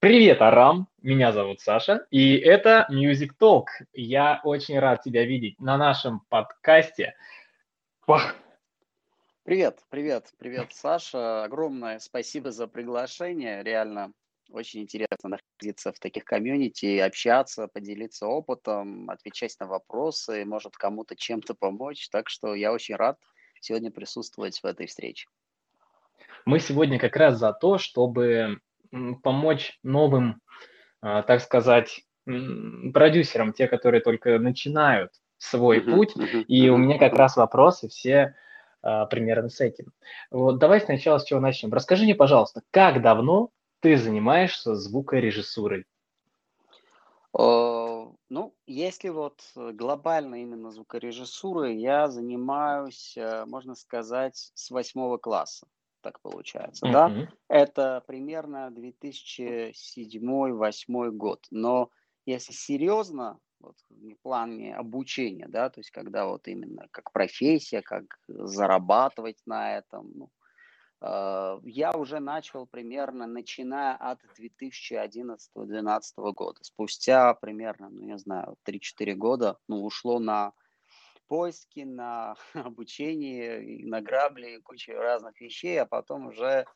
Привет, Арам! Меня зовут Саша, и это Music Talk. Я очень рад тебя видеть на нашем подкасте. Вах. Привет, привет, привет, Саша. Огромное спасибо за приглашение. Реально очень интересно находиться в таких комьюнити, общаться, поделиться опытом, отвечать на вопросы, может кому-то чем-то помочь. Так что я очень рад сегодня присутствовать в этой встрече. Мы сегодня как раз за то, чтобы помочь новым, а, так сказать, продюсерам, те, которые только начинают свой uh-huh, путь. Uh-huh, и uh-huh. у меня как раз вопросы все а, примерно с этим. Вот давай сначала с чего начнем. Расскажи мне, пожалуйста, как давно ты занимаешься звукорежиссурой? Ну, если вот глобально именно звукорежиссурой, я занимаюсь, э, можно сказать, с восьмого класса так получается, mm-hmm. да? Это примерно 2007-2008 год. Но если серьезно, вот, в плане обучения, да, то есть когда вот именно как профессия, как зарабатывать на этом, ну, э, я уже начал примерно начиная от 2011-2012 года. Спустя примерно, ну, я знаю, 3-4 года, ну, ушло на поиски, на обучение, на грабли, куча разных вещей, а потом уже,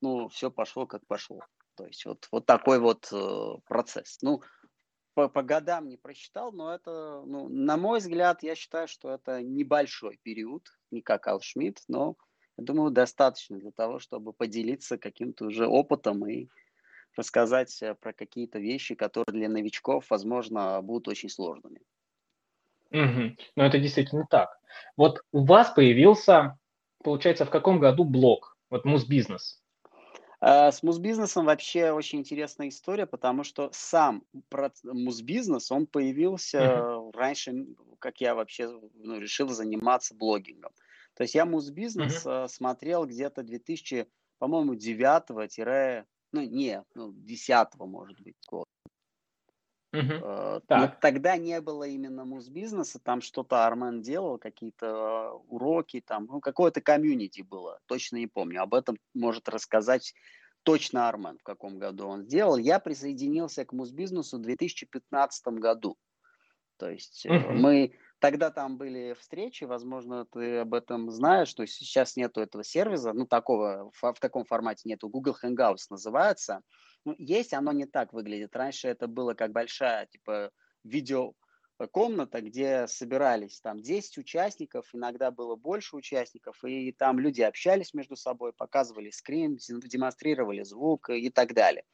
ну, все пошло как пошло. То есть вот, вот такой вот э, процесс. Ну, по, по годам не просчитал, но это, ну, на мой взгляд, я считаю, что это небольшой период, не как Ал Шмидт, но, я думаю, достаточно для того, чтобы поделиться каким-то уже опытом и рассказать э, про какие-то вещи, которые для новичков, возможно, будут очень сложными. Угу. Но это действительно так. Вот у вас появился, получается, в каком году блог? Вот Мусбизнес. Э, с мусбизнесом вообще очень интересная история, потому что сам мусбизнес, он появился uh-huh. раньше, как я вообще ну, решил заниматься блогингом. То есть я мусбизнес uh-huh. смотрел где-то 2000, по-моему, 9 ну не, ну 10 может быть, год. Uh-huh. Но тогда не было именно муз-бизнеса, там что-то Армен делал, какие-то уроки, там, ну, какое-то комьюнити было, точно не помню. Об этом может рассказать точно Армен, в каком году он сделал. Я присоединился к муз-бизнесу в 2015 году. То есть uh-huh. мы тогда там были встречи, возможно, ты об этом знаешь, то есть сейчас нету этого сервиса, ну, такого, в таком формате нету, Google Hangouts называется, ну, есть, оно не так выглядит. Раньше это было как большая, типа, видео комната, где собирались там 10 участников, иногда было больше участников, и там люди общались между собой, показывали скрин, демонстрировали звук и так далее.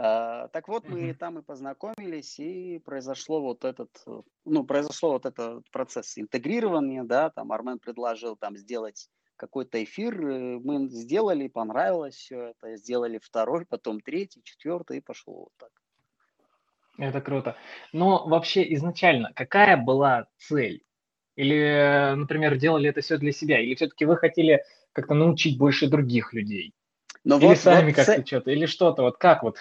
Uh, так вот, мы там и познакомились, и произошло вот этот, ну, произошло вот этот процесс интегрирования, да, там Армен предложил там сделать какой-то эфир э, мы сделали, понравилось все это, сделали второй, потом третий, четвертый, и пошло вот так. Это круто. Но вообще изначально какая была цель? Или, например, делали это все для себя? Или все-таки вы хотели как-то научить больше других людей? Но или вот, сами вот как-то цель... что-то? Или что-то? Вот как вот?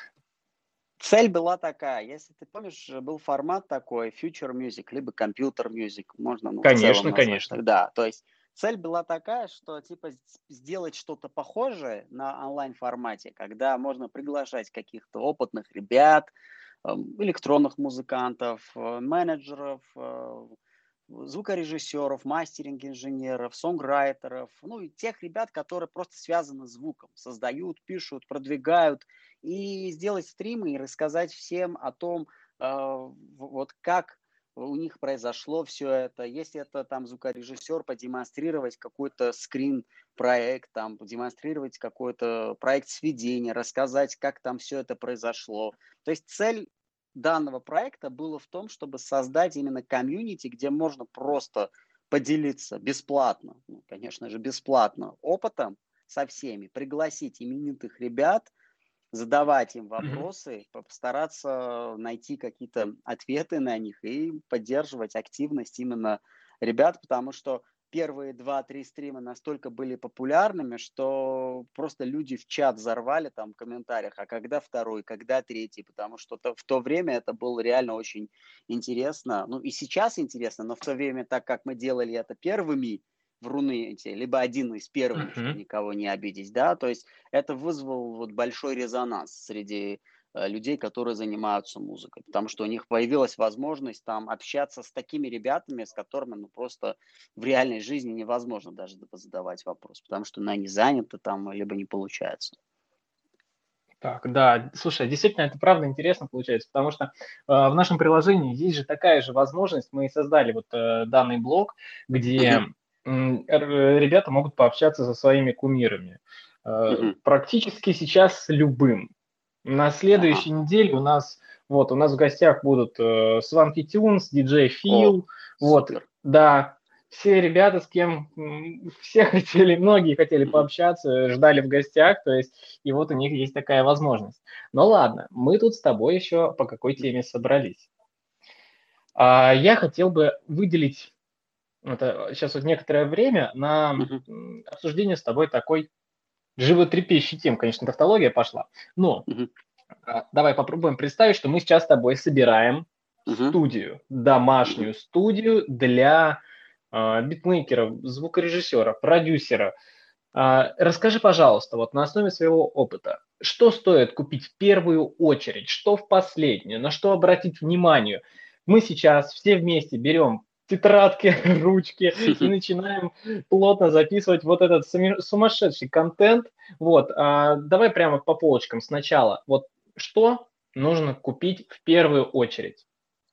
Цель была такая, если ты помнишь, был формат такой, future music, либо компьютер music, можно, ну, Конечно, конечно. Да, то есть Цель была такая, что типа сделать что-то похожее на онлайн-формате, когда можно приглашать каких-то опытных ребят, эм, электронных музыкантов, э, менеджеров, э, звукорежиссеров, мастеринг-инженеров, сонграйтеров, ну и тех ребят, которые просто связаны с звуком, создают, пишут, продвигают, и сделать стримы и рассказать всем о том, э, вот как у них произошло все это. Если это там звукорежиссер, продемонстрировать какой-то скрин-проект, там, продемонстрировать какой-то проект сведения, рассказать, как там все это произошло. То есть цель данного проекта было в том, чтобы создать именно комьюнити, где можно просто поделиться бесплатно, ну, конечно же, бесплатно опытом со всеми, пригласить именитых ребят, задавать им вопросы, постараться найти какие-то ответы на них и поддерживать активность именно ребят, потому что первые два-три стрима настолько были популярными, что просто люди в чат взорвали там в комментариях, а когда второй, когда третий, потому что то, в то время это было реально очень интересно. Ну и сейчас интересно, но в то время, так как мы делали это первыми, вруны эти, либо один из первых, uh-huh. никого не обидеть, да, то есть это вызвало вот большой резонанс среди Э, людей, которые занимаются музыкой, потому что у них появилась возможность там общаться с такими ребятами, с которыми ну просто в реальной жизни невозможно даже задавать вопрос, потому что ну, они заняты там, либо не получается. Так, да, слушай, действительно, это правда интересно получается, потому что э, в нашем приложении есть же такая же возможность, мы создали вот э, данный блог, где э, ребята могут пообщаться со своими кумирами. Mm-hmm. Практически сейчас с любым. На следующей ага. неделе у нас вот у нас в гостях будут э, Сванки Тюнс, диджей Фил, вот, супер. да, все ребята, с кем все хотели, многие хотели пообщаться, ждали в гостях, то есть, и вот у них есть такая возможность. Ну ладно, мы тут с тобой еще по какой теме собрались. А, я хотел бы выделить это, сейчас вот некоторое время на обсуждение с тобой такой животрепещущей тем, конечно, тавтология пошла. Но угу. давай попробуем представить, что мы сейчас с тобой собираем угу. студию, домашнюю студию для э, битмейкера, звукорежиссера, продюсера. Э, расскажи, пожалуйста, вот на основе своего опыта, что стоит купить в первую очередь, что в последнюю, на что обратить внимание. Мы сейчас все вместе берем тетрадки, ручки и начинаем плотно записывать вот этот сумасшедший контент. Вот, а, давай прямо по полочкам сначала. Вот что нужно купить в первую очередь?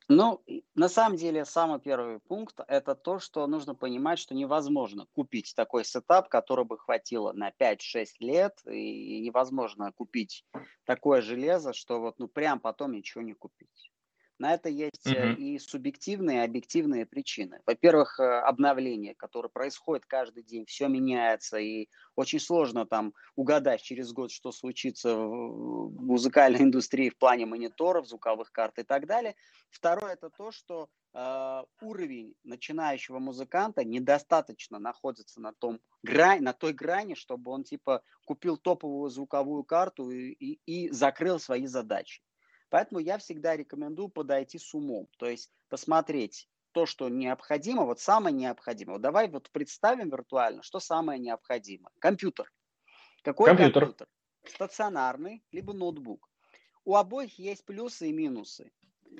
Ну, на самом деле, самый первый пункт – это то, что нужно понимать, что невозможно купить такой сетап, который бы хватило на 5-6 лет, и невозможно купить такое железо, что вот, ну, прям потом ничего не купить. На это есть mm-hmm. и субъективные, и объективные причины. Во-первых, э, обновление, которое происходит каждый день, все меняется, и очень сложно там угадать через год, что случится в музыкальной индустрии в плане мониторов, звуковых карт и так далее. Второе это то, что э, уровень начинающего музыканта недостаточно находится на том грани, на той грани, чтобы он типа купил топовую звуковую карту и, и, и закрыл свои задачи. Поэтому я всегда рекомендую подойти с умом, то есть посмотреть то, что необходимо, вот самое необходимое. Вот давай вот представим виртуально, что самое необходимое. Компьютер. Какой компьютер? компьютер? Стационарный, либо ноутбук. У обоих есть плюсы и минусы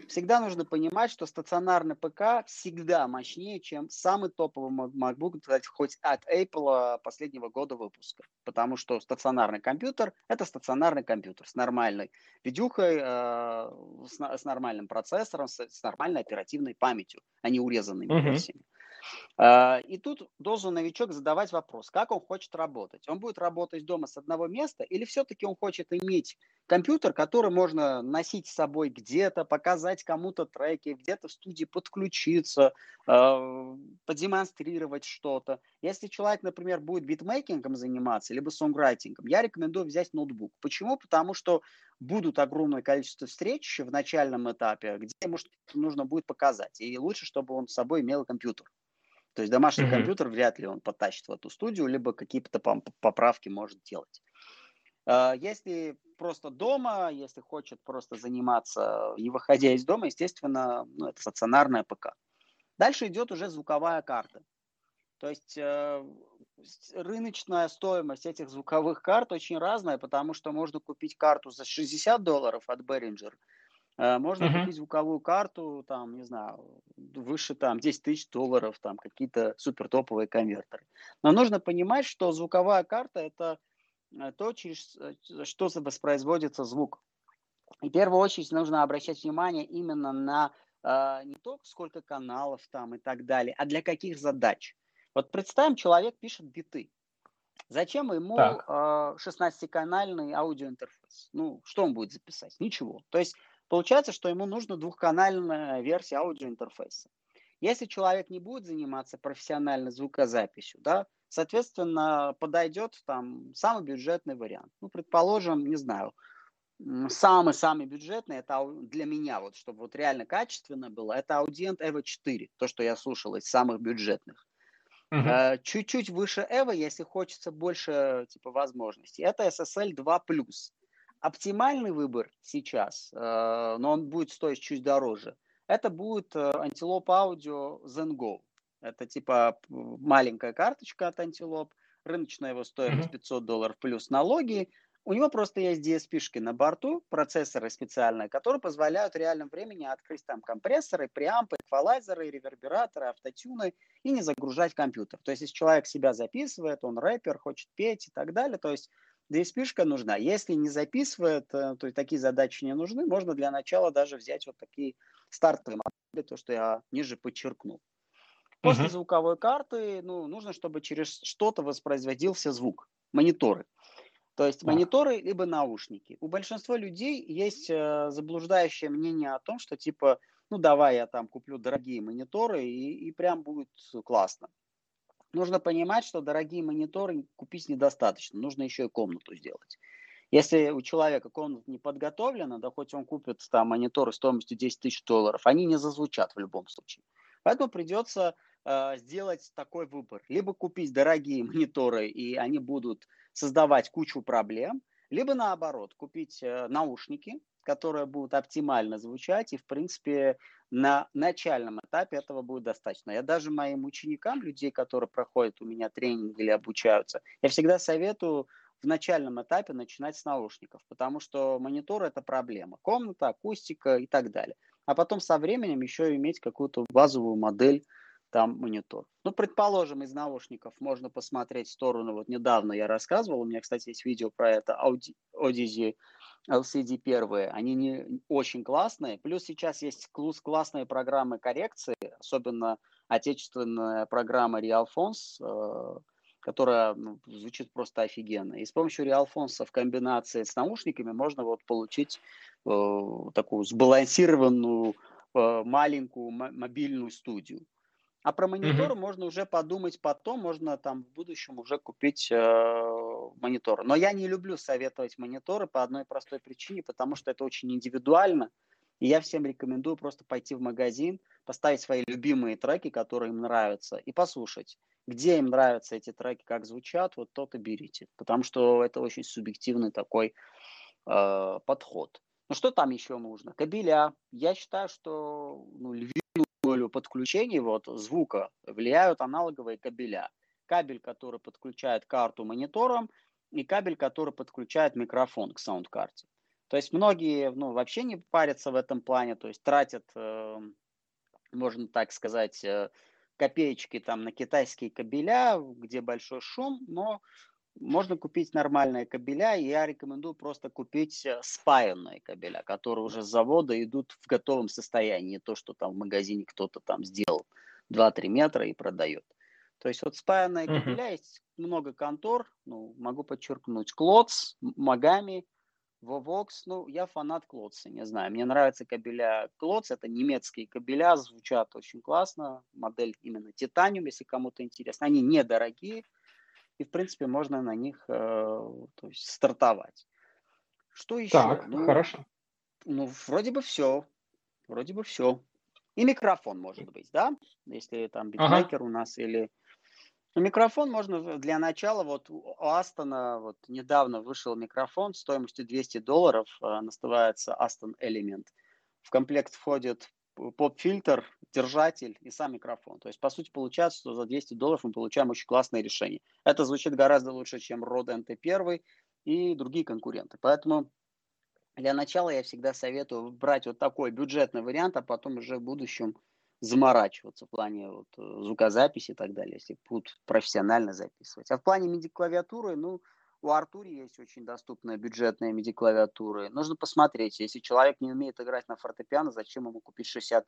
всегда нужно понимать, что стационарный ПК всегда мощнее, чем самый топовый MacBook, кстати, хоть от Apple последнего года выпуска. Потому что стационарный компьютер – это стационарный компьютер с нормальной видюхой, э, с, с нормальным процессором, с, с нормальной оперативной памятью, а не урезанными uh-huh. версиями. Э, и тут должен новичок задавать вопрос, как он хочет работать. Он будет работать дома с одного места или все-таки он хочет иметь компьютер, который можно носить с собой где-то, показать кому-то треки, где-то в студии подключиться, э, продемонстрировать что-то. Если человек, например, будет битмейкингом заниматься, либо сонграйтингом, я рекомендую взять ноутбук. Почему? Потому что будут огромное количество встреч в начальном этапе, где может, нужно будет показать. И лучше, чтобы он с собой имел компьютер. То есть домашний mm-hmm. компьютер вряд ли он потащит в эту студию, либо какие-то поправки может делать. А, если просто дома, если хочет просто заниматься, не выходя из дома, естественно, ну, это стационарная ПК. Дальше идет уже звуковая карта. То есть э, рыночная стоимость этих звуковых карт очень разная, потому что можно купить карту за 60 долларов от Behringer, Э, можно uh-huh. купить звуковую карту, там, не знаю, выше там 10 тысяч долларов, там какие-то супер топовые конвертеры. Но нужно понимать, что звуковая карта это то, через э, что воспроизводится звук. И в первую очередь нужно обращать внимание именно на э, не то, сколько каналов там и так далее, а для каких задач. Вот представим, человек пишет биты. Зачем ему э, 16-канальный аудиоинтерфейс? Ну, что он будет записать? Ничего. То есть Получается, что ему нужна двухканальная версия аудиоинтерфейса. Если человек не будет заниматься профессиональной звукозаписью, да, соответственно, подойдет там самый бюджетный вариант. Ну, предположим, не знаю, самый-самый бюджетный, это для меня, вот, чтобы вот реально качественно было, это Audient Evo 4, то, что я слушал из самых бюджетных. Uh-huh. Чуть-чуть выше Evo, если хочется больше типа возможностей, это SSL 2+. Оптимальный выбор сейчас, э, но он будет стоить чуть дороже, это будет э, Antelope Audio Zen Go. Это типа маленькая карточка от Антилоп, рыночная его стоимость 500 долларов плюс налоги. У него просто есть DSP-шки на борту, процессоры специальные, которые позволяют в реальном времени открыть там компрессоры, преампы, эквалайзеры, ревербераторы, автотюны и не загружать компьютер. То есть, если человек себя записывает, он рэпер, хочет петь и так далее, то есть DSP-шка нужна. Если не записывает, э, то такие задачи не нужны, можно для начала даже взять вот такие стартовые модели, то, что я ниже подчеркнул. После uh-huh. звуковой карты ну, нужно, чтобы через что-то воспроизводился звук, мониторы. То есть мониторы либо наушники. У большинства людей есть э, заблуждающее мнение о том, что типа, ну давай я там куплю дорогие мониторы и, и прям будет классно. Нужно понимать, что дорогие мониторы купить недостаточно, нужно еще и комнату сделать. Если у человека комната не подготовлена, да хоть он купит там мониторы стоимостью 10 тысяч долларов, они не зазвучат в любом случае. Поэтому придется э, сделать такой выбор. Либо купить дорогие мониторы, и они будут создавать кучу проблем, либо наоборот, купить э, наушники, которые будут оптимально звучать, и, в принципе, на начальном этапе этого будет достаточно. Я даже моим ученикам, людей, которые проходят у меня тренинг или обучаются, я всегда советую в начальном этапе начинать с наушников, потому что монитор – это проблема. Комната, акустика и так далее. А потом со временем еще иметь какую-то базовую модель там монитор. Ну, предположим, из наушников можно посмотреть в сторону. Вот недавно я рассказывал, у меня, кстати, есть видео про это, Audi LCD первые. Они не очень классные. Плюс сейчас есть классные программы коррекции, особенно отечественная программа RealFons, э, которая ну, звучит просто офигенно. И с помощью RealFons в комбинации с наушниками можно вот получить э, такую сбалансированную э, маленькую мобильную студию. А про мониторы mm-hmm. можно уже подумать потом, можно там в будущем уже купить э, монитор. Но я не люблю советовать мониторы по одной простой причине, потому что это очень индивидуально. И я всем рекомендую просто пойти в магазин, поставить свои любимые треки, которые им нравятся, и послушать, где им нравятся эти треки, как звучат, вот тот и берите. Потому что это очень субъективный такой э, подход. Ну что там еще нужно? Кабеля. Я считаю, что ну, долю подключений вот, звука влияют аналоговые кабеля. Кабель, который подключает карту к мониторам, и кабель, который подключает микрофон к саундкарте. То есть многие ну, вообще не парятся в этом плане, то есть тратят, э, можно так сказать, э, копеечки там на китайские кабеля, где большой шум, но можно купить нормальные кабеля, и я рекомендую просто купить э, спаянные кабеля, которые уже с завода идут в готовом состоянии, не то, что там в магазине кто-то там сделал 2-3 метра и продает. То есть вот спаянные uh-huh. кабеля, есть много контор, ну, могу подчеркнуть, Клоц, Магами, Vovox, ну, я фанат Клоца, не знаю, мне нравятся кабеля. Клоц, это немецкие кабеля, звучат очень классно, модель именно Титаниум, если кому-то интересно, они недорогие, и, в принципе, можно на них э, то есть, стартовать. Что еще? Так, ну, хорошо. Ну, вроде бы все. Вроде бы все. И микрофон, может быть, да? Если там битмейкер ага. у нас или... Ну, микрофон можно для начала, вот у Астона вот недавно вышел микрофон стоимостью 200 долларов, э, называется Aston Element. В комплект входит поп-фильтр, держатель и сам микрофон. То есть, по сути, получается, что за 200 долларов мы получаем очень классное решение. Это звучит гораздо лучше, чем Rode NT1 и другие конкуренты. Поэтому для начала я всегда советую брать вот такой бюджетный вариант, а потом уже в будущем заморачиваться в плане вот, э, звукозаписи и так далее, если будут профессионально записывать. А в плане MIDI-клавиатуры, ну, у Артури есть очень доступная бюджетная MIDI-клавиатура. Нужно посмотреть, если человек не умеет играть на фортепиано, зачем ему купить 60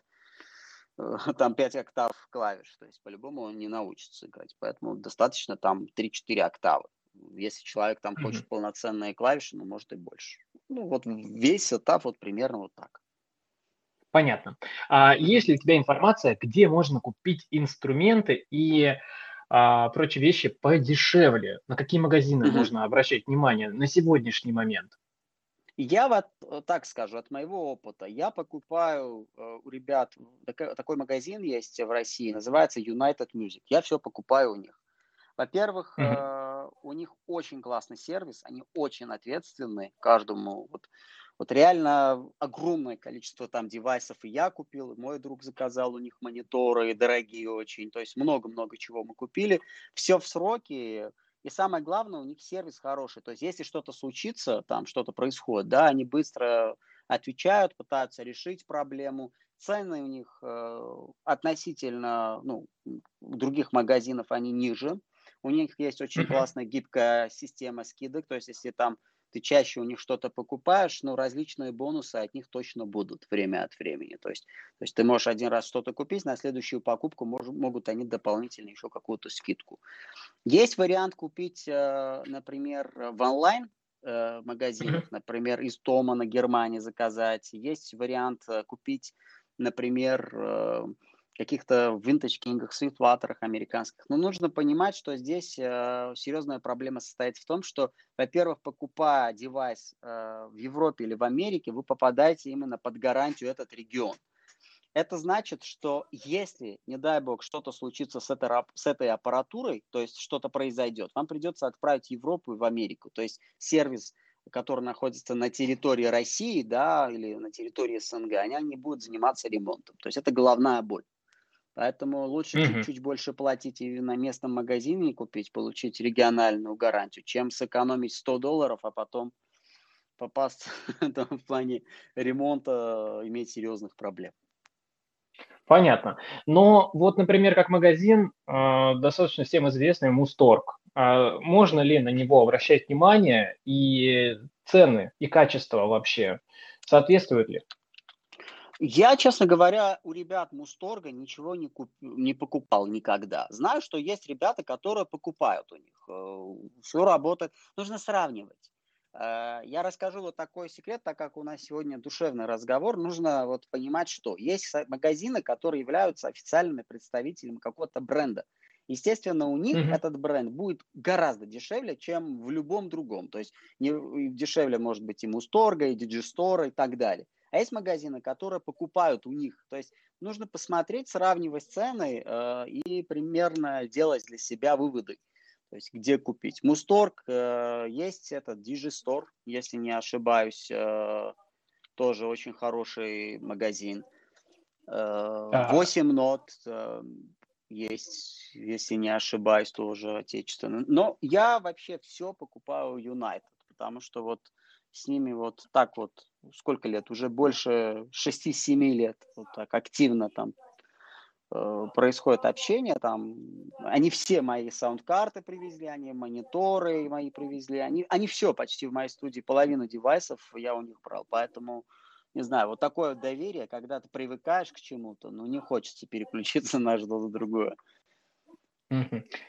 э, там 5 октав клавиш. То есть по-любому он не научится играть. Поэтому достаточно там 3-4 октавы. Если человек там mm-hmm. хочет полноценные клавиши, ну, может и больше. Ну, вот весь этап вот примерно вот так. Понятно. А есть ли у тебя информация, где можно купить инструменты и а, прочие вещи подешевле? На какие магазины mm-hmm. можно обращать внимание на сегодняшний момент? Я вот э, так скажу, от моего опыта, я покупаю э, у ребят, такой, магазин есть в России, называется United Music. Я все покупаю у них. Во-первых, mm-hmm. у них очень классный сервис, они очень ответственны каждому вот, Вот реально огромное количество там девайсов и я купил, и мой друг заказал у них мониторы, дорогие очень. То есть много-много чего мы купили. Все в сроки. И самое главное, у них сервис хороший. То есть если что-то случится, там что-то происходит, да, они быстро отвечают, пытаются решить проблему. Цены у них э, относительно ну, других магазинов, они ниже. У них есть очень классная гибкая система скидок. То есть если там ты чаще у них что-то покупаешь, но различные бонусы от них точно будут время от времени. То есть, то есть ты можешь один раз что-то купить, на следующую покупку мож, могут они дополнительно еще какую-то скидку. Есть вариант купить, э, например, в онлайн э, магазинах, например, из Тома на Германии заказать. Есть вариант э, купить, например, каких-то винтаж-кингах, свитватерах американских. Но нужно понимать, что здесь э, серьезная проблема состоит в том, что, во-первых, покупая девайс э, в Европе или в Америке, вы попадаете именно под гарантию этот регион. Это значит, что если, не дай бог, что-то случится с этой, с этой аппаратурой, то есть что-то произойдет, вам придется отправить в Европу и в Америку. То есть сервис, который находится на территории России да, или на территории СНГ, они не будут заниматься ремонтом. То есть это головная боль. Поэтому лучше mm-hmm. чуть-чуть больше платить и на местном магазине купить, получить региональную гарантию, чем сэкономить 100 долларов, а потом попасть там, в плане ремонта, иметь серьезных проблем. Понятно. Но вот, например, как магазин, э, достаточно всем известный Мусторг. Э, можно ли на него обращать внимание и цены, и качество вообще соответствуют ли? Я, честно говоря, у ребят Мусторга ничего не, куп... не покупал никогда. Знаю, что есть ребята, которые покупают у них. Э, Все работает. Нужно сравнивать. Э, я расскажу вот такой секрет, так как у нас сегодня душевный разговор. Нужно вот понимать, что есть магазины, которые являются официальными представителями какого-то бренда. Естественно, у них mm-hmm. этот бренд будет гораздо дешевле, чем в любом другом. То есть не, дешевле может быть и Мусторга, и Диджистора и так далее. А есть магазины, которые покупают у них. То есть нужно посмотреть, сравнивать цены э, и примерно делать для себя выводы. То есть где купить. Мусторг, э, есть этот Digistore, если не ошибаюсь, э, тоже очень хороший магазин. Э, 8 нот э, есть, если не ошибаюсь, тоже отечественный. Но я вообще все покупаю United, потому что вот с ними вот так вот, сколько лет, уже больше 6-7 лет вот так активно там э, происходит общение, там, они все мои саундкарты привезли, они мониторы мои привезли, они, они все почти в моей студии, половину девайсов я у них брал, поэтому, не знаю, вот такое доверие, когда ты привыкаешь к чему-то, ну, не хочется переключиться на что-то другое.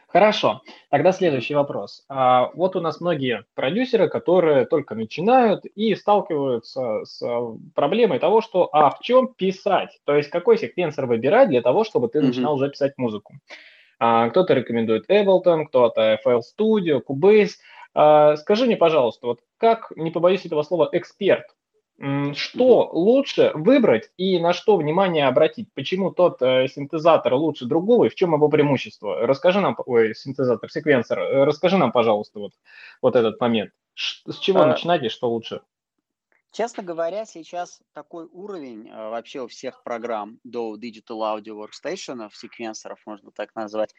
Хорошо. Тогда следующий вопрос. А, вот у нас многие продюсеры, которые только начинают и сталкиваются с а, проблемой того, что а в чем писать? То есть какой секвенсор выбирать для того, чтобы ты начинал уже писать музыку? А, кто-то рекомендует Ableton, кто-то FL Studio, Cubase. Скажи мне, пожалуйста, вот как, не побоюсь этого слова, эксперт что лучше выбрать и на что внимание обратить? Почему тот э, синтезатор лучше другого и в чем его преимущество? Расскажи нам, ой, синтезатор, секвенсор, э, расскажи нам, пожалуйста, вот, вот этот момент. С чего а, начинать и что лучше? Честно говоря, сейчас такой уровень э, вообще у всех программ до Digital Audio Workstation, секвенсоров можно так назвать,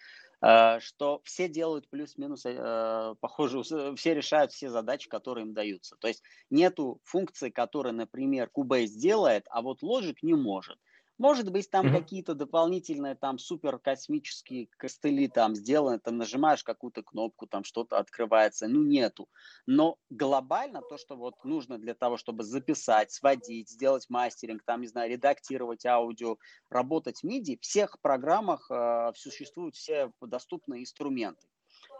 что все делают плюс-минус, э, похоже, все решают все задачи, которые им даются. То есть нету функции, которые, например, Cubase делает, а вот Logic не может. Может быть, там mm-hmm. какие-то дополнительные там супер космические костыли там сделаны, там нажимаешь какую-то кнопку, там что-то открывается, ну нету. Но глобально то, что вот нужно для того, чтобы записать, сводить, сделать мастеринг, там, не знаю, редактировать аудио, работать в MIDI, в всех программах э, существуют все доступные инструменты.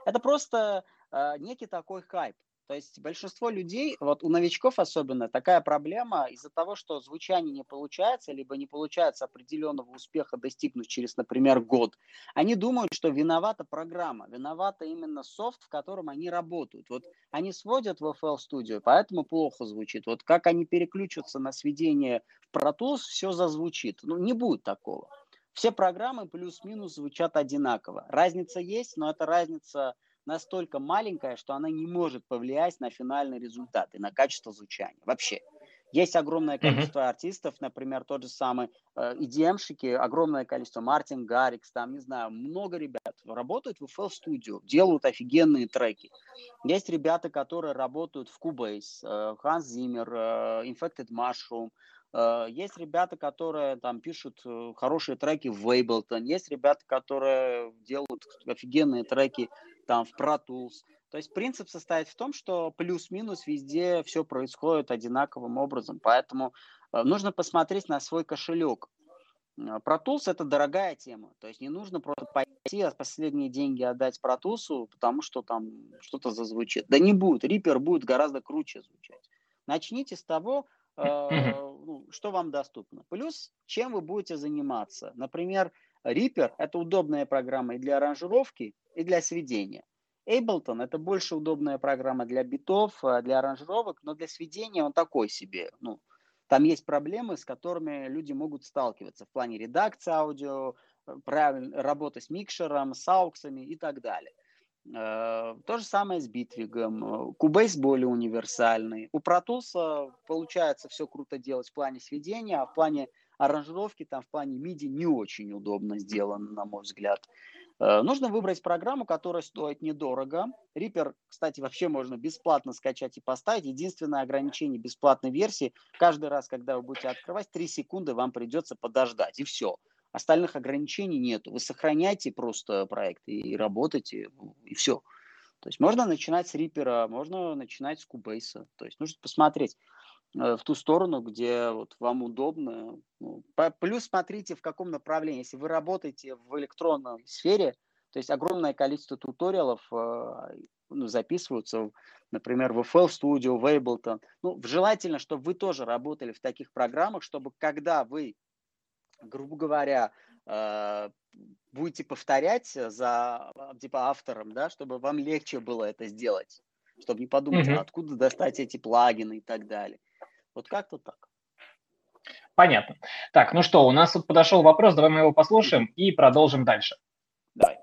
Это просто э, некий такой хайп. То есть большинство людей, вот у новичков особенно, такая проблема из-за того, что звучание не получается, либо не получается определенного успеха достигнуть через, например, год. Они думают, что виновата программа, виновата именно софт, в котором они работают. Вот они сводят в FL Studio, поэтому плохо звучит. Вот как они переключатся на сведение в Pro Tools, все зазвучит. Ну, не будет такого. Все программы плюс-минус звучат одинаково. Разница есть, но это разница настолько маленькая, что она не может повлиять на финальный результат и на качество звучания вообще. Есть огромное количество mm-hmm. артистов, например, тот же самый э, EDM-шики, огромное количество, Мартин Гаррикс, там, не знаю, много ребят работают в FL Studio, делают офигенные треки. Есть ребята, которые работают в Cubase, э, Hans Zimmer, э, Infected Mushroom, э, есть ребята, которые там пишут хорошие треки в Ableton, есть ребята, которые делают офигенные треки там в Pro Tools. То есть принцип состоит в том, что плюс-минус везде все происходит одинаковым образом. Поэтому э, нужно посмотреть на свой кошелек. Э, Pro Tools это дорогая тема. То есть не нужно просто пойти, а последние деньги отдать Pro Tools, потому что там что-то зазвучит. Да не будет. Reaper будет гораздо круче звучать. Начните с того, э, ну, что вам доступно. Плюс, чем вы будете заниматься. Например, Reaper – это удобная программа и для аранжировки, и для сведения. Ableton – это больше удобная программа для битов, э, для аранжировок, но для сведения он такой себе. Ну, там есть проблемы, с которыми люди могут сталкиваться в плане редакции аудио, э, правильно, работы с микшером, с ауксами и так далее. Э, то же самое с битвигом. Cubase более универсальный. У Tools получается все круто делать в плане сведения, а в плане аранжировки, там в плане MIDI не очень удобно сделано, на мой взгляд. Э, нужно выбрать программу, которая стоит недорого. Reaper, кстати, вообще можно бесплатно скачать и поставить. Единственное ограничение бесплатной версии, каждый раз, когда вы будете открывать, 3 секунды вам придется подождать, и все. Остальных ограничений нет. Вы сохраняйте просто проект и работайте, и все. То есть можно начинать с Reaper, можно начинать с Cubase. То есть нужно посмотреть. Э, в ту сторону, где вот вам удобно. Ну, плюс смотрите, в каком направлении. Если вы работаете в электронной сфере, то есть огромное количество туториалов э, ну, записываются, например, в FL Studio, в Ableton. Ну, желательно, чтобы вы тоже работали в таких программах, чтобы когда вы, грубо говоря, э, будете повторять за типа автором, да, чтобы вам легче было это сделать, чтобы не подумать, mm-hmm. откуда достать эти плагины и так далее. Вот как-то так. Понятно. Так, ну что, у нас тут подошел вопрос, давай мы его послушаем и продолжим дальше. Давай.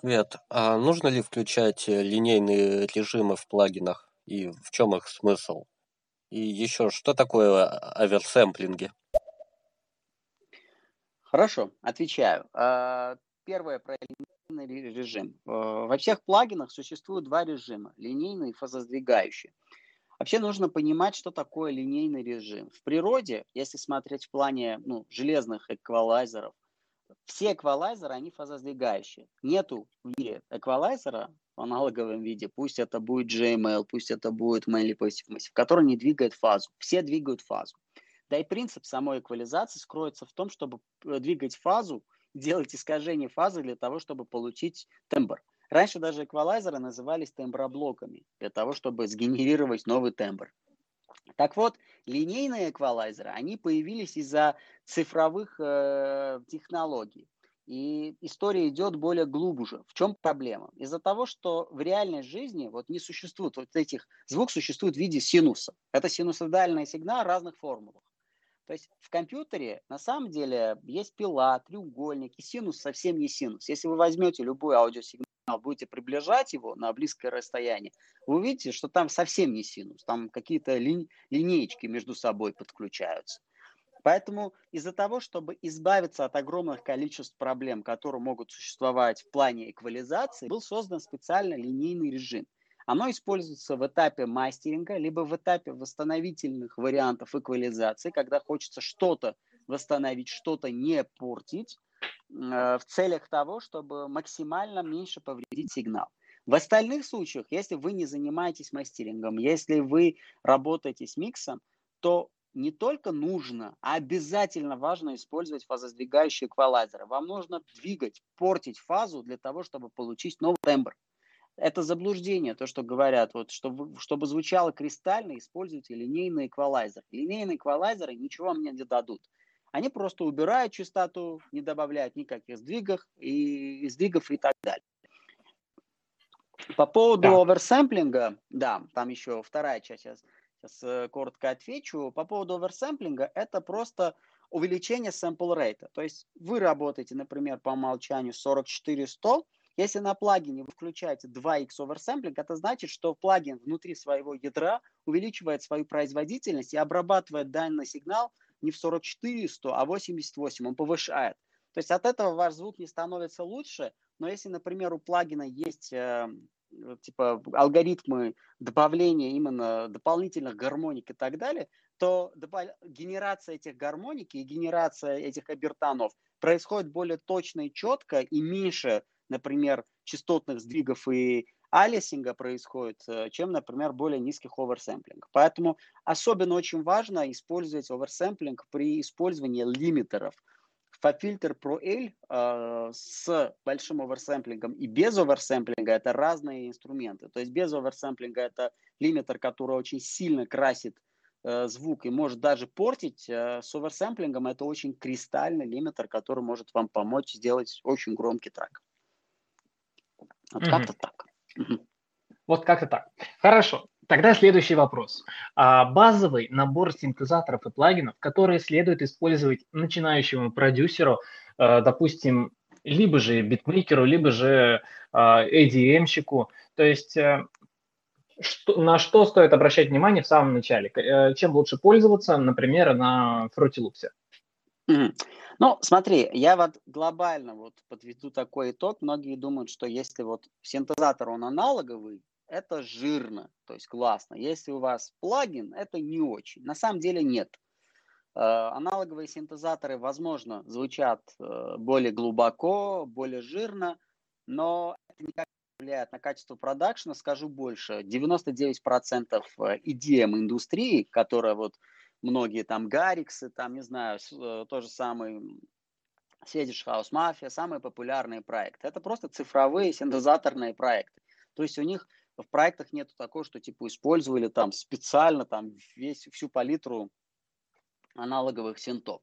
Привет. А нужно ли включать э, линейные режимы в плагинах и в чем их смысл? И еще, что такое оверсэмплинги? Хорошо, отвечаю. А, первое про линейный режим. Во всех плагинах существует два режима, линейный и фазосдвигающий. Вообще нужно понимать, что такое линейный режим. В природе, если смотреть в плане ну, железных эквалайзеров, все эквалайзеры, они фазосдвигающие. Нету в мире эквалайзера в аналоговом виде, пусть это будет JML, пусть это будет Mainly Passive Massive, который не двигает фазу. Все двигают фазу. Да и принцип самой эквализации скроется в том, чтобы э, двигать фазу, делать искажение фазы для того, чтобы получить тембр. Раньше даже эквалайзеры назывались темброблоками для того, чтобы сгенерировать новый тембр. Так вот, линейные эквалайзеры, они появились из-за цифровых э, технологий. И история идет более глубже. В чем проблема? Из-за того, что в реальной жизни вот не существует вот этих, звук существует в виде синуса. Это синусоидальный сигнал разных формулах. То есть в компьютере на самом деле есть пила, треугольник, и синус совсем не синус. Если вы возьмете любой аудиосигнал, будете приближать его на близкое расстояние, вы увидите, что там совсем не синус, там какие-то ли, линеечки между собой подключаются. Поэтому из-за того, чтобы избавиться от огромных количеств проблем, которые могут существовать в плане эквализации, был создан специально линейный режим. Оно используется в этапе мастеринга, либо в этапе восстановительных вариантов эквализации, когда хочется что-то восстановить, что-то не портить, Э, в целях того, чтобы максимально меньше повредить сигнал. В остальных случаях, если вы не занимаетесь мастерингом, если вы работаете с миксом, то не только нужно, а обязательно важно использовать фазосдвигающие эквалайзеры. Вам нужно двигать, портить фазу для того, чтобы получить новый тембр. Это заблуждение, то, что говорят, вот, чтобы, чтобы звучало кристально, используйте линейный эквалайзер. Линейные эквалайзеры ничего вам не дадут. Они просто убирают частоту, не добавляют никаких сдвигов и, сдвигов и так далее. По поводу да. оверсэмплинга, да, там еще вторая часть, сейчас, сейчас э, коротко отвечу. По поводу оверсэмплинга, это просто увеличение sample rate. То есть вы работаете, например, по умолчанию 44-100, Если на плагине вы включаете 2x оверсэмплинг, это значит, что плагин внутри своего ядра увеличивает свою производительность и обрабатывает данный сигнал не в 44 100, а 88, он повышает. То есть от этого ваш звук не становится лучше, но если, например, у плагина есть э, типа алгоритмы добавления именно дополнительных гармоник и так далее, то генерация этих гармоник и генерация этих обертонов происходит более точно и четко, и меньше, например, частотных сдвигов и алисинга происходит, э, чем, например, более низких оверсэмплингов. Поэтому особенно очень важно использовать оверсэмплинг при использовании лимитеров – FabFilter Pro L э, с большим оверсэмплингом и без оверсэмплинга это разные инструменты. То есть без оверсэмплинга это лимитер, который очень сильно красит э, звук и может даже портить. Э, с оверсэмплингом это очень кристальный лимитер, который может вам помочь сделать очень громкий трек. Вот mm-hmm. как-то так. Вот как-то так. Хорошо. Тогда следующий вопрос. А базовый набор синтезаторов и плагинов, которые следует использовать начинающему продюсеру, э, допустим, либо же битмейкеру, либо же ADM-щику. То есть э, что, на что стоит обращать внимание в самом начале? Э, чем лучше пользоваться, например, на Fruity Loops? Mm-hmm. Ну, смотри, я вот глобально вот подведу такой итог. Многие думают, что если вот синтезатор, он аналоговый, это жирно, то есть классно. Если у вас плагин, это не очень. На самом деле нет. Э, аналоговые синтезаторы, возможно, звучат э, более глубоко, более жирно, но это никак не влияет на качество продакшена. Скажу больше, 99% EDM индустрии, которая вот многие там Гариксы, там, не знаю, э, то же самое Swedish House Mafia, самые популярные проекты. Это просто цифровые синтезаторные проекты. То есть у них в проектах нету такого, что типа использовали там специально там весь, всю палитру аналоговых синтов.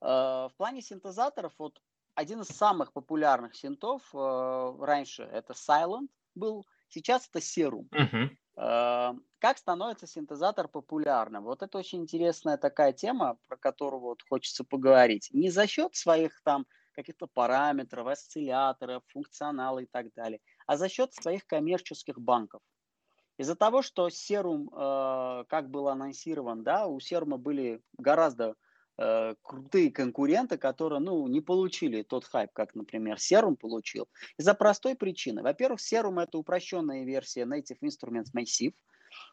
Э, в плане синтезаторов, вот один из самых популярных синтов э, раньше это Silent был, сейчас это Serum. Uh-huh. Как становится синтезатор популярным? Вот это очень интересная такая тема, про которую вот хочется поговорить. Не за счет своих там каких-то параметров, осцилляторов, функционала и так далее, а за счет своих коммерческих банков. Из-за того, что серум, э, как был анонсирован, да, у серума были гораздо э, крутые конкуренты, которые, ну, не получили тот хайп, как, например, серум получил. Из-за простой причины. Во-первых, серум это упрощенная версия Native Instruments Massive,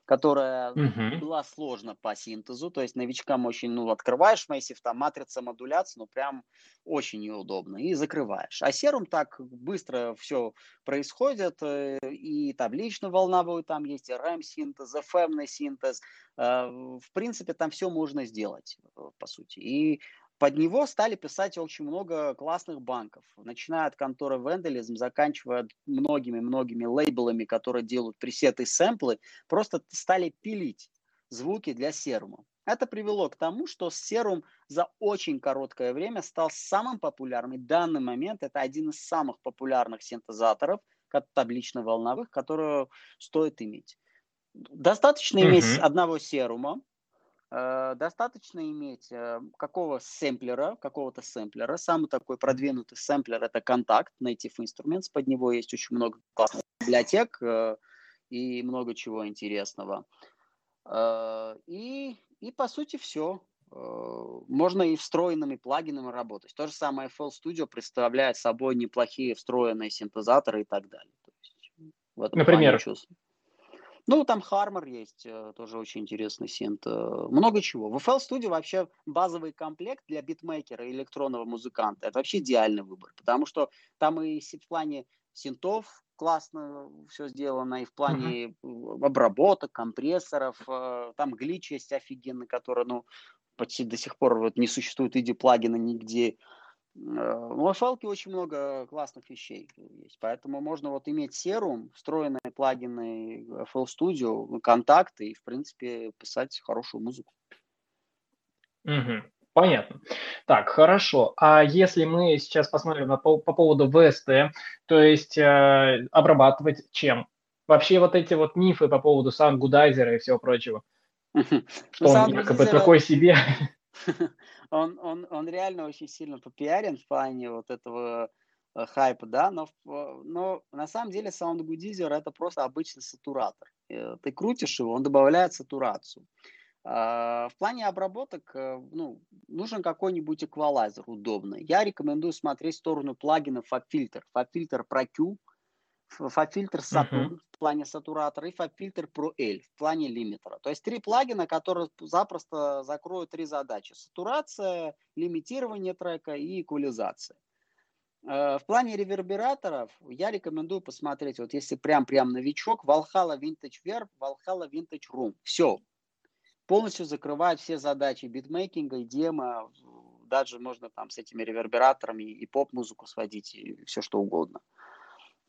которая угу. была сложна по синтезу, то есть новичкам очень, ну, открываешь Massive, там матрица модуляции, ну, прям очень неудобно, и закрываешь. А серум так быстро все происходит, э, и таблично-волновой там есть, и RAM-синтез, FM синтез, э, в принципе, там все можно сделать, э, по сути. И под него стали писать очень много классных банков, начиная от конторы Vandalism, заканчивая многими-многими лейблами, которые делают пресеты и сэмплы, просто стали пилить звуки для серума. Это привело к тому, что серум за очень короткое время стал самым популярным. В данный момент это один из самых популярных синтезаторов таблично-волновых, которые стоит иметь. Достаточно uh-huh. иметь одного серума, достаточно иметь э, какого сэмплера, какого-то сэмплера. Самый такой продвинутый сэмплер это контакт, Native Instruments. Под него есть очень много классных библиотек э, и много чего интересного. И, и по сути все. Можно и встроенными плагинами работать. То же самое FL Studio представляет собой неплохие встроенные синтезаторы и так далее. То есть, Например? Ну, там Harmor есть, э, тоже очень интересный синт. Э, много чего. В FL Studio вообще базовый комплект для битмейкера и электронного музыканта. Это вообще идеальный выбор, потому что там и в плане синтов классно все сделано, и в плане uh-huh. обработок, компрессоров. Там глич есть офигенный, который, ну, почти до сих пор вот не существует иди плагина нигде. Ну, в Фалке очень много классных вещей есть, поэтому можно вот иметь Serum, встроенные плагины FL Studio, контакты и, в принципе, писать хорошую музыку. Угу. Понятно. Так, хорошо. А если мы сейчас посмотрим на, по, по поводу VST, то есть э, обрабатывать чем? Вообще вот эти вот мифы по поводу саундгудайзера и всего прочего. Что он якобы такой себе. он, он, он реально очень сильно попиарен в плане вот этого э, хайпа, да, но, но на самом деле SoundGoodizer это просто обычный сатуратор. Э, ты крутишь его, он добавляет сатурацию. А, в плане обработок ну, нужен какой-нибудь эквалайзер удобный. Я рекомендую смотреть в сторону плагинов FabFilter. FabFilter Pro Saturn uh-huh. в плане сатуратора и Pro L в плане лимитера. То есть три плагина, которые запросто закроют три задачи. Сатурация, лимитирование трека и эквализация. Э, в плане ревербераторов я рекомендую посмотреть, вот если прям-прям новичок, Valhalla Vintage Verb, Valhalla Vintage Room. Все. Полностью закрывает все задачи битмейкинга и демо. Даже можно там с этими ревербераторами и поп-музыку сводить, и все что угодно. Э,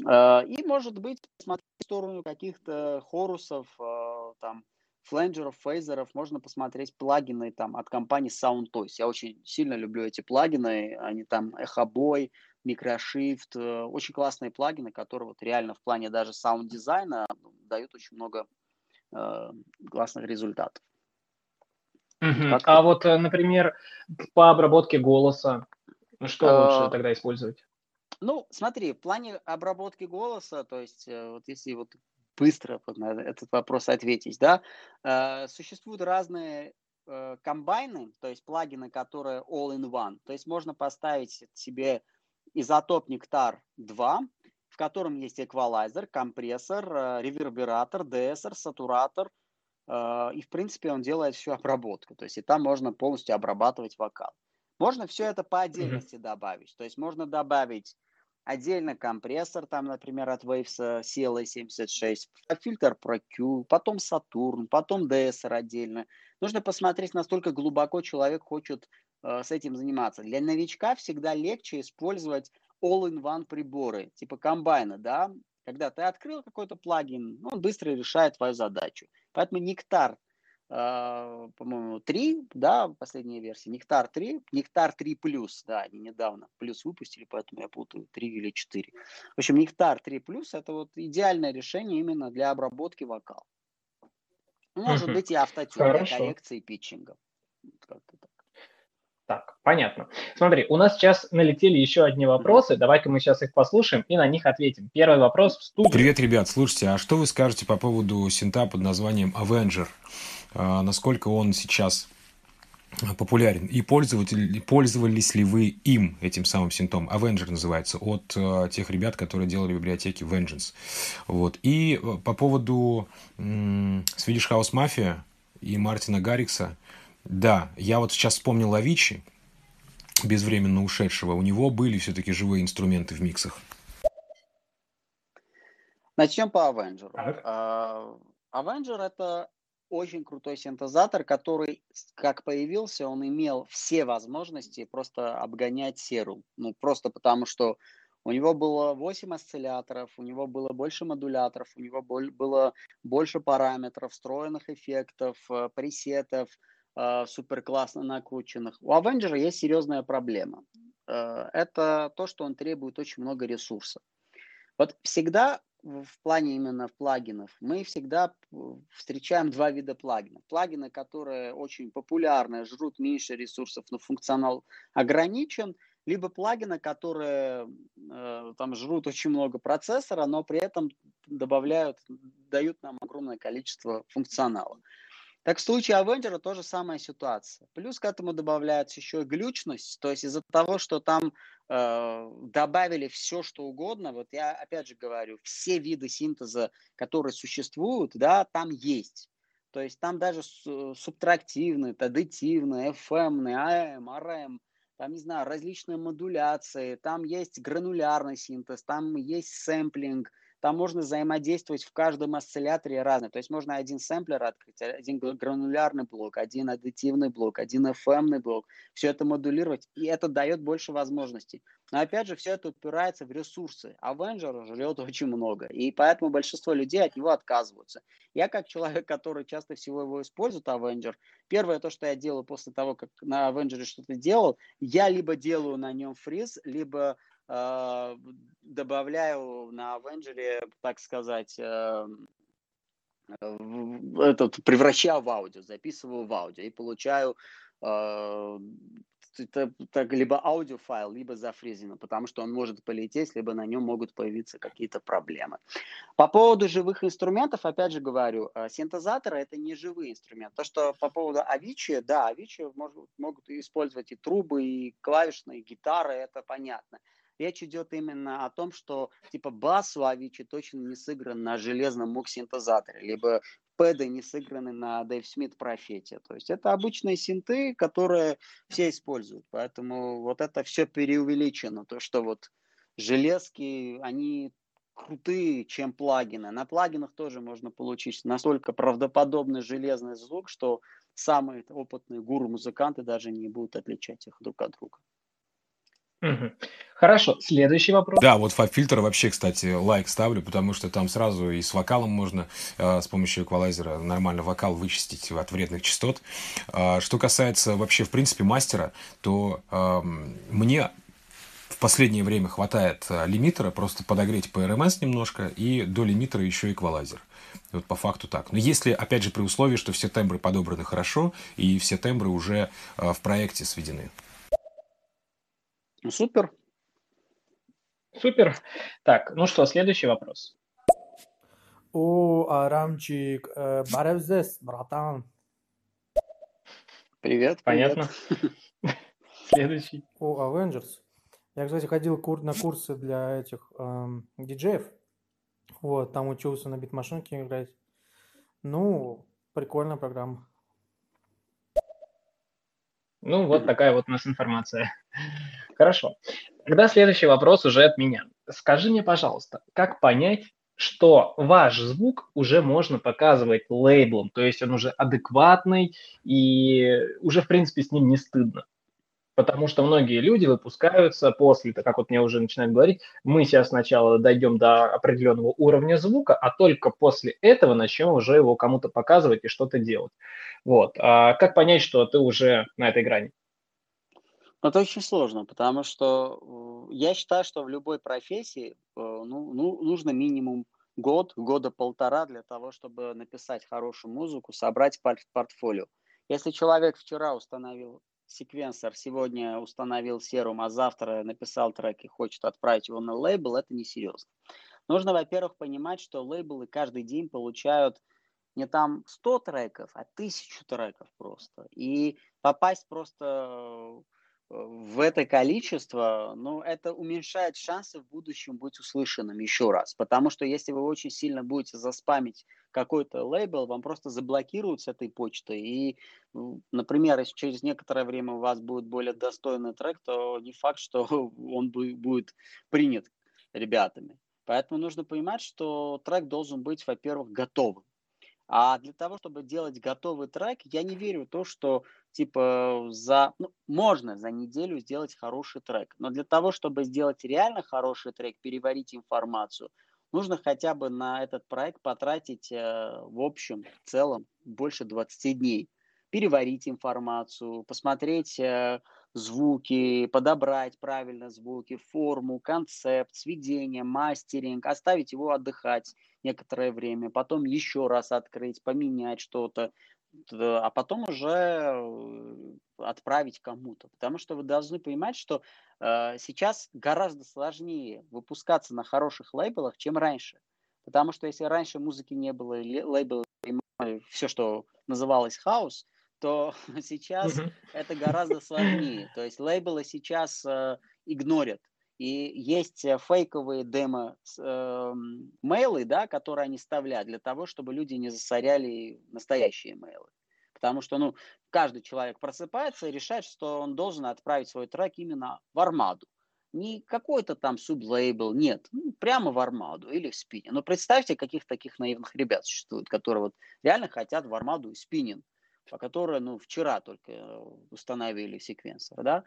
и, может быть, смотреть в сторону каких-то хорусов, э, там, фленджеров, фейзеров, можно посмотреть плагины там от компании SoundToys. Я очень сильно люблю эти плагины, они там Echo Boy, Microshift, э, очень классные плагины, которые вот реально в плане даже саунд-дизайна дают очень много э, классных результатов. Угу. А вот, э, например, по обработке голоса, что а... лучше тогда использовать? Ну, смотри, в плане обработки голоса, то есть вот если вот быстро на этот вопрос ответить, да, существуют разные комбайны, то есть плагины, которые all-in-one. То есть можно поставить себе изотоп Нектар 2, в котором есть эквалайзер, компрессор, э, ревербератор, дессер, сатуратор, э, и, в принципе, он делает всю обработку. То есть и там можно полностью обрабатывать вокал. Можно все это по отдельности mm-hmm. добавить. То есть можно добавить отдельно компрессор, там, например, от Waves CLA76, фильтр Pro Q, потом Saturn, потом DSR отдельно. Нужно посмотреть, насколько глубоко человек хочет Э, с этим заниматься. Для новичка всегда легче использовать all-in-one приборы, типа комбайна, да, когда ты открыл какой-то плагин, он быстро решает твою задачу. Поэтому Нектар, э, по-моему, 3, да, последняя версия, Нектар 3, Нектар 3 плюс, да, они недавно плюс выпустили, поэтому я путаю 3 или 4. В общем, Нектар 3 плюс это вот идеальное решение именно для обработки вокала. Может быть и автотюн, коррекции питчинга. Как-то так. Так, понятно. Смотри, у нас сейчас налетели еще одни вопросы. Давай-ка мы сейчас их послушаем и на них ответим. Первый вопрос в студии. Привет, ребят. Слушайте, а что вы скажете по поводу синта под названием Avenger? А, насколько он сейчас популярен? И пользователь, пользовались ли вы им, этим самым синтом? Avenger называется, от uh, тех ребят, которые делали библиотеки Vengeance. Вот. И э, по поводу м- Swedish House Mafia и Мартина Гаррикса, да, я вот сейчас вспомнил Авичи, безвременно ушедшего. У него были все-таки живые инструменты в миксах. Начнем по Avenger. Uh, Avenger это очень крутой синтезатор, который, как появился, он имел все возможности просто обгонять серу. Ну, просто потому что у него было 8 осцилляторов, у него было больше модуляторов, у него было больше параметров, встроенных эффектов, э, пресетов, э, супер классно накрученных. У Avenger есть серьезная проблема. Э, это то, что он требует очень много ресурсов. Вот всегда в плане именно плагинов мы всегда встречаем два вида плагинов. Плагины, которые очень популярны, жрут меньше ресурсов, но функционал ограничен, либо плагины, которые э, там жрут очень много процессора, но при этом добавляют, дают нам огромное количество функционала. Так в случае Avenger тоже самая ситуация. Плюс к этому добавляется еще и глючность, то есть из-за того, что там добавили все, что угодно, вот я опять же говорю, все виды синтеза, которые существуют, да, там есть. То есть там даже субтрактивный, аддитивный, FM, AM, RM, там, не знаю, различные модуляции, там есть гранулярный синтез, там есть сэмплинг – там можно взаимодействовать в каждом осцилляторе разное. То есть можно один сэмплер открыть, один гранулярный блок, один аддитивный блок, один FM блок. Все это модулировать, и это дает больше возможностей. Но опять же, все это упирается в ресурсы. Avenger жрет очень много, и поэтому большинство людей от него отказываются. Я как человек, который часто всего его использует, Avenger, первое то, что я делаю после того, как на Avenger что-то делал, я либо делаю на нем фриз, либо э, добавляю на Avenger, так сказать, э, этот, превращаю в аудио, записываю в аудио и получаю э, это, это либо аудиофайл, либо зафрезено, потому что он может полететь, либо на нем могут появиться какие-то проблемы. По поводу живых инструментов, опять же говорю, синтезаторы это не живые инструменты. То, что по поводу Avicii, да, Avicii могут, могут использовать и трубы, и клавишные, и гитары, это понятно. Речь идет именно о том, что типа бас у Avicii точно не сыгран на железном мук-синтезаторе, либо пэды не сыграны на Дэйв Смит профете. То есть это обычные синты, которые все используют. Поэтому вот это все переувеличено. То, что вот железки, они крутые, чем плагины. На плагинах тоже можно получить настолько правдоподобный железный звук, что самые опытные гуру-музыканты даже не будут отличать их друг от друга. Хорошо, следующий вопрос. Да, вот фаб-фильтр вообще, кстати, лайк ставлю, потому что там сразу и с вокалом можно э, с помощью эквалайзера нормально вокал вычистить от вредных частот. Э, что касается вообще, в принципе, мастера, то э, мне в последнее время хватает э, лимитера, просто подогреть по RMS немножко, и до лимитера еще эквалайзер. Вот по факту так. Но если, опять же, при условии, что все тембры подобраны хорошо, и все тембры уже в проекте сведены. Ну, супер. Супер. Так, ну что, следующий вопрос. О, Арамчик, э, Баревзес, братан. Привет, Понятно. Следующий. О, Avengers. Я, кстати, ходил кур- на курсы для этих эм, диджеев. Вот, там учился на битмашинке играть. Ну, прикольная программа. Ну, вот такая вот у нас информация. Хорошо. Тогда следующий вопрос уже от меня. Скажи мне, пожалуйста, как понять, что ваш звук уже можно показывать лейблом, то есть он уже адекватный и уже, в принципе, с ним не стыдно. Потому что многие люди выпускаются после, так как вот мне уже начинают говорить, мы сейчас сначала дойдем до определенного уровня звука, а только после этого начнем уже его кому-то показывать и что-то делать. Вот. А как понять, что ты уже на этой грани? Это очень сложно, потому что э, я считаю, что в любой профессии э, ну, ну, нужно минимум год, года полтора для того, чтобы написать хорошую музыку, собрать портфолио. Если человек вчера установил секвенсор, сегодня установил серум, а завтра написал трек и хочет отправить его на лейбл, это несерьезно. Нужно, во-первых, понимать, что лейблы каждый день получают не там 100 треков, а 1000 треков просто. И попасть просто в это количество, ну, это уменьшает шансы в будущем быть услышанным еще раз. Потому что если вы очень сильно будете заспамить какой-то лейбл, вам просто заблокируют с этой почты. И, например, если через некоторое время у вас будет более достойный трек, то не факт, что он будет принят ребятами. Поэтому нужно понимать, что трек должен быть, во-первых, готовым. А для того, чтобы делать готовый трек, я не верю в то, что типа за... Ну, можно за неделю сделать хороший трек. Но для того, чтобы сделать реально хороший трек, переварить информацию, нужно хотя бы на этот проект потратить э, в общем, в целом, больше 20 дней. Переварить информацию, посмотреть э, звуки, подобрать правильно звуки, форму, концепт, сведение, мастеринг, оставить его отдыхать некоторое время, потом еще раз открыть, поменять что-то, а потом уже э, отправить кому-то. Потому что вы должны понимать, что э, сейчас гораздо сложнее выпускаться на хороших лейблах, чем раньше. Потому что если раньше музыки не было, лейблы, все, что называлось хаос, то сейчас mm-hmm. это гораздо сложнее. То есть лейблы сейчас э, игнорят. И есть э, фейковые демо э, мейлы, да, которые они вставляют для того, чтобы люди не засоряли настоящие мейлы. Потому что ну, каждый человек просыпается и решает, что он должен отправить свой трек именно в армаду. Не какой-то там сублейбл, нет, ну, прямо в армаду или в спине. Но представьте, каких таких наивных ребят существует, которые вот реально хотят в армаду и спиннинг по которой, ну, вчера только э, установили секвенсор, да,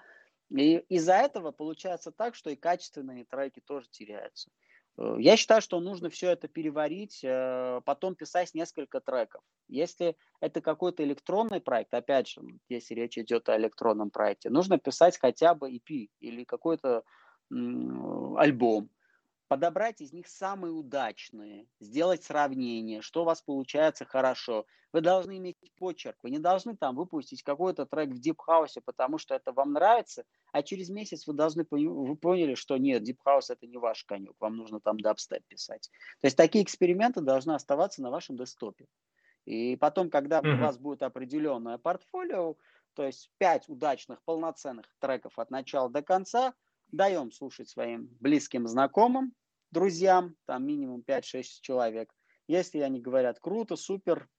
и из-за этого получается так, что и качественные треки тоже теряются. Э, я считаю, что нужно все это переварить, э, потом писать несколько треков. Если это какой-то электронный проект, опять же, если речь идет о электронном проекте, нужно писать хотя бы EP или какой-то альбом. Подобрать из них самые удачные, сделать сравнение, что у вас получается хорошо. Вы должны иметь почерк, вы не должны там выпустить какой-то трек в House, потому что это вам нравится, а через месяц вы должны вы поняли, что нет, House это не ваш конек, вам нужно там дабстеп писать. То есть такие эксперименты должны оставаться на вашем десктопе. И потом, когда mm-hmm. у вас будет определенное портфолио, то есть пять удачных полноценных треков от начала до конца – даем слушать своим близким знакомым, друзьям, там минимум 5-6 человек. Если они говорят круто, супер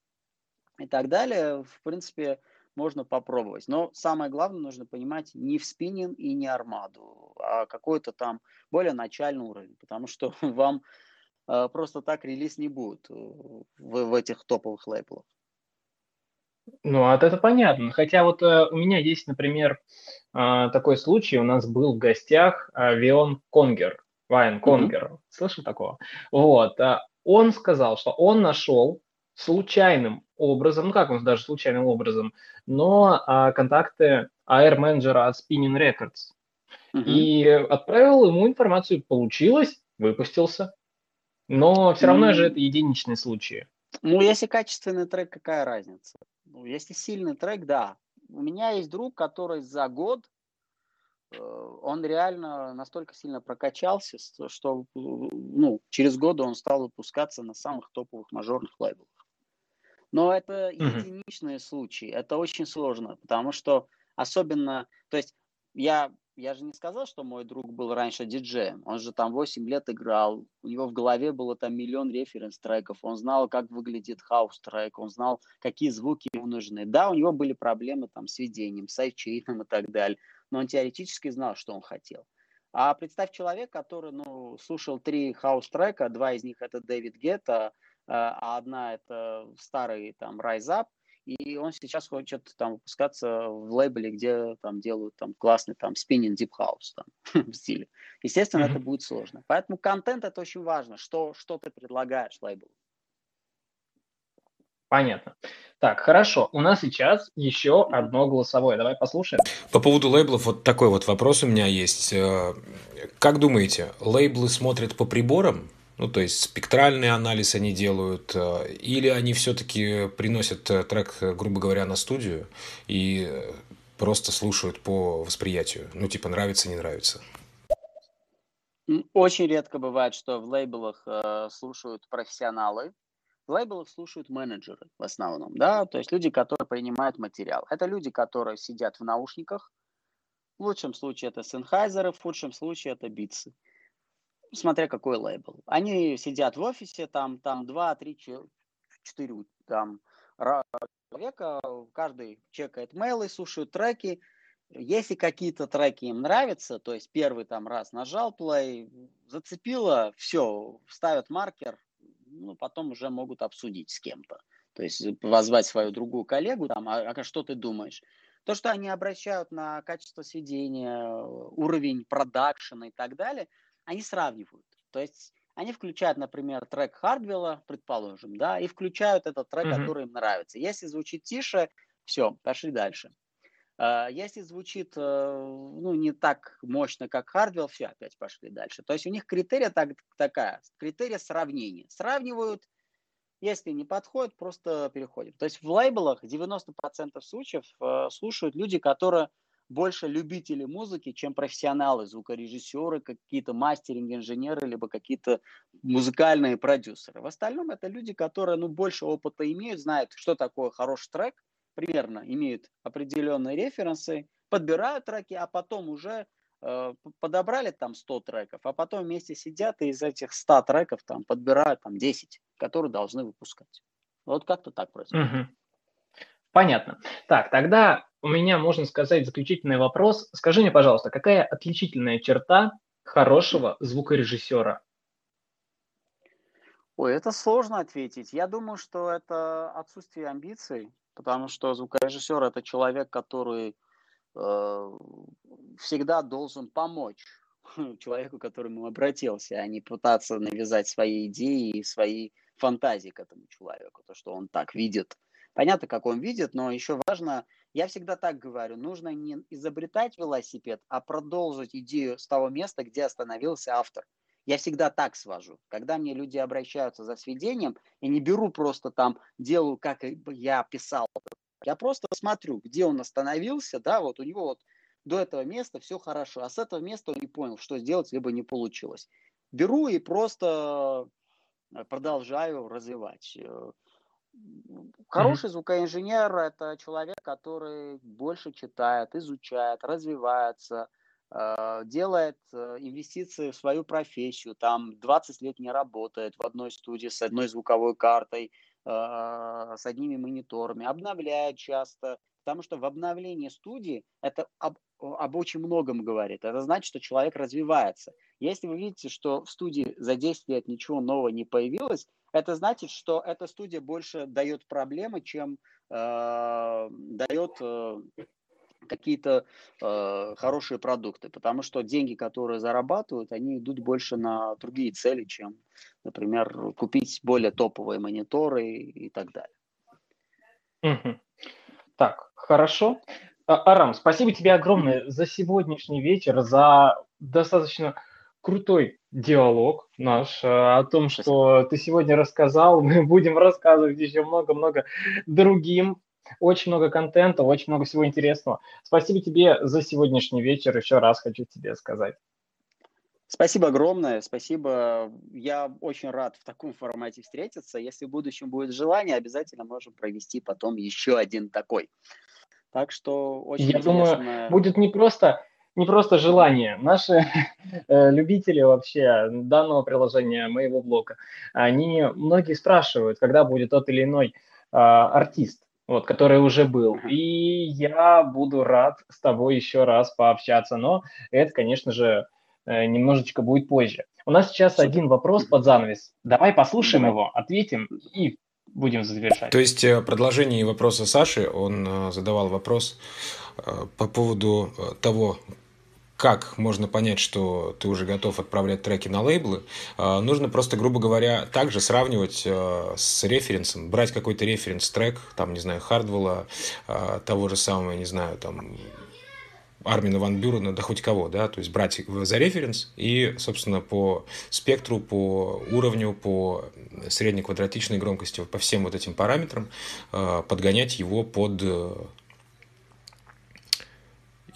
и так далее, в принципе, можно попробовать. Но самое главное, нужно понимать не в спиннинг и не армаду, а какой-то там более начальный уровень, потому что вам э, просто так релиз не будет в, в этих топовых лейблах. Ну, а это понятно. Хотя вот э, у меня есть, например, э, такой случай. У нас был в гостях э, Вион Конгер, Вайн Конгер. Mm-hmm. Слышал такого? Вот. Э, он сказал, что он нашел случайным образом, ну как он даже случайным образом, но э, контакты AR-менеджера от Spinning Records. Mm-hmm. И отправил ему информацию. Получилось, выпустился. Но все равно mm-hmm. же это единичные случаи. Ну, если качественный трек, какая разница? Ну, если сильный трек, да. У меня есть друг, который за год, э, он реально настолько сильно прокачался, что ну, через годы он стал выпускаться на самых топовых мажорных лейблах. Но это единичные случаи, это очень сложно, потому что особенно, то есть я я же не сказал, что мой друг был раньше диджеем. Он же там 8 лет играл. У него в голове было там миллион референс-треков. Он знал, как выглядит хаус-трек. Он знал, какие звуки ему нужны. Да, у него были проблемы там со сведением, с sidechain -ом и так далее. Но он теоретически знал, что он хотел. А представь человек, который ну, слушал три хаус-трека. Два из них это Дэвид Гетта, а одна это старый там Rise Up, и он сейчас хочет там выпускаться в лейбле, где там делают там классный там спиннинг deep house там, в стиле. Естественно, mm-hmm. это будет сложно. Поэтому контент это очень важно, что, что ты предлагаешь лейблу. Понятно. Так, хорошо. У нас сейчас еще одно голосовое. Давай послушаем. По поводу лейблов вот такой вот вопрос у меня есть. Э, как думаете, лейблы смотрят по приборам ну, то есть спектральный анализ они делают, э, или они все-таки приносят э, трек, э, грубо говоря, на студию и просто слушают по восприятию. Ну, типа, нравится, не нравится. Очень редко бывает, что в лейблах э, слушают профессионалы. В лейблах слушают менеджеры в основном, да, то есть люди, которые принимают материал. Это люди, которые сидят в наушниках. В лучшем случае это Sennheiser, в худшем случае это битсы смотря какой лейбл. Они сидят в офисе, там, там 2, 3, 4 там, человека, каждый чекает мейлы, слушает треки. Если какие-то треки им нравятся, то есть первый там раз нажал play, зацепило, все, ставят маркер, ну, потом уже могут обсудить с кем-то. То есть позвать свою другую коллегу, там, а, а что ты думаешь? То, что они обращают на качество сведения, уровень продакшена и так далее – они сравнивают. То есть они включают, например, трек Хардвелла, предположим, да, и включают этот трек, mm-hmm. который им нравится. Если звучит тише, все, пошли дальше. А, если звучит э, ну, не так мощно, как Хардвелл, все, опять пошли дальше. То есть у них критерия так, такая, критерия сравнения. Сравнивают, если не подходит, просто переходим. То есть в лейблах 90% случаев э, слушают люди, которые больше любители музыки, чем профессионалы, звукорежиссеры, какие-то мастеринг-инженеры, либо какие-то музыкальные продюсеры. В остальном это люди, которые ну, больше опыта имеют, знают, что такое хороший трек, примерно имеют определенные референсы, подбирают треки, а потом уже э, подобрали там 100 треков, а потом вместе сидят и из этих 100 треков там подбирают там 10, которые должны выпускать. Вот как-то так происходит. Угу. Понятно. Так, тогда у меня, можно сказать, заключительный вопрос. Скажи мне, пожалуйста, какая отличительная черта хорошего звукорежиссера? Ой, это сложно ответить. Я думаю, что это отсутствие амбиций, потому что звукорежиссер это человек, который э, всегда должен помочь человеку, к которому обратился, а не пытаться навязать свои идеи и свои фантазии к этому человеку, то, что он так видит Понятно, как он видит, но еще важно, я всегда так говорю, нужно не изобретать велосипед, а продолжить идею с того места, где остановился автор. Я всегда так свожу. Когда мне люди обращаются за сведением, я не беру просто там, делаю, как я писал. Я просто смотрю, где он остановился, да, вот у него вот до этого места все хорошо, а с этого места он не понял, что сделать, либо не получилось. Беру и просто э, продолжаю развивать. Э, хороший mm-hmm. звукоинженер – это человек, который больше читает, изучает, развивается, э, делает инвестиции в свою профессию, там 20 лет не работает в одной студии с одной звуковой картой, с одними мониторами, обновляет часто, потому что в обновлении студии это об, об очень многом говорит. Это значит, что человек развивается. Если вы видите, что в студии за 10 лет ничего нового не появилось, это значит, что эта студия больше дает проблемы, чем э, дает э, какие-то э, хорошие продукты. Потому что деньги, которые зарабатывают, они идут больше на другие цели, чем, например, купить более топовые мониторы и так далее. Так, хорошо. А, Арам, спасибо тебе огромное за сегодняшний вечер, за достаточно крутой диалог наш э, о том, что ты сегодня рассказал. Мы будем рассказывать еще много-много другим. Очень много контента, очень много всего интересного. Спасибо тебе за сегодняшний вечер. Еще раз хочу тебе сказать. Спасибо огромное, спасибо. Я очень рад в таком формате встретиться. Если в будущем будет желание, обязательно можем провести потом еще один такой. Так что очень Я интересно... думаю, будет не просто, не просто желание. Наши э, любители вообще данного приложения, моего блога, они многие спрашивают, когда будет тот или иной а, артист, вот, который уже был. И я буду рад с тобой еще раз пообщаться, но это, конечно же, э, немножечко будет позже. У нас сейчас один вопрос под занавес. Давай послушаем его, ответим и будем завершать. То есть э, продолжение вопроса Саши, он задавал вопрос по поводу того, как можно понять, что ты уже готов отправлять треки на лейблы, нужно просто, грубо говоря, также сравнивать с референсом, брать какой-то референс-трек, там, не знаю, Хардвелла, того же самого, не знаю, там, Армина Ван Бюрена, да хоть кого, да, то есть брать за референс и, собственно, по спектру, по уровню, по средней квадратичной громкости, по всем вот этим параметрам подгонять его под э,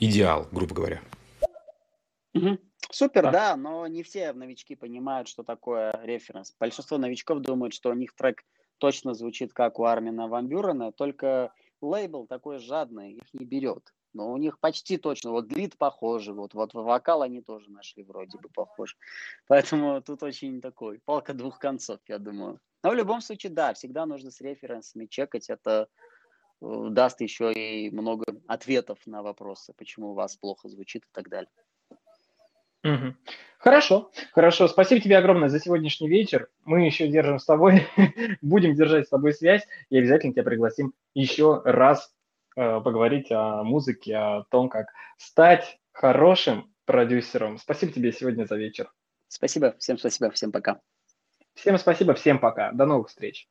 идеал, грубо говоря. Угу. Супер, да. да, но не все новички понимают, что такое референс. Большинство новичков думают, что у них трек точно звучит как у Армина Ван Бюрена, только лейбл такой жадный их не берет. Но у них почти точно, вот лид похожий, вот, вот вокал они тоже нашли вроде бы похож. Поэтому тут очень такой, палка двух концов, я думаю. Но в любом случае, да, всегда нужно с референсами чекать, это э, даст еще и много ответов на вопросы, почему у вас плохо звучит и так далее. Угу. Хорошо, хорошо. Спасибо тебе огромное за сегодняшний вечер. Мы еще держим с тобой, будем держать с тобой связь и обязательно тебя пригласим еще раз Э, поговорить о музыке, о том, как стать хорошим продюсером. Спасибо тебе сегодня за вечер. Спасибо, всем спасибо, всем пока. Всем спасибо, всем пока. До новых встреч.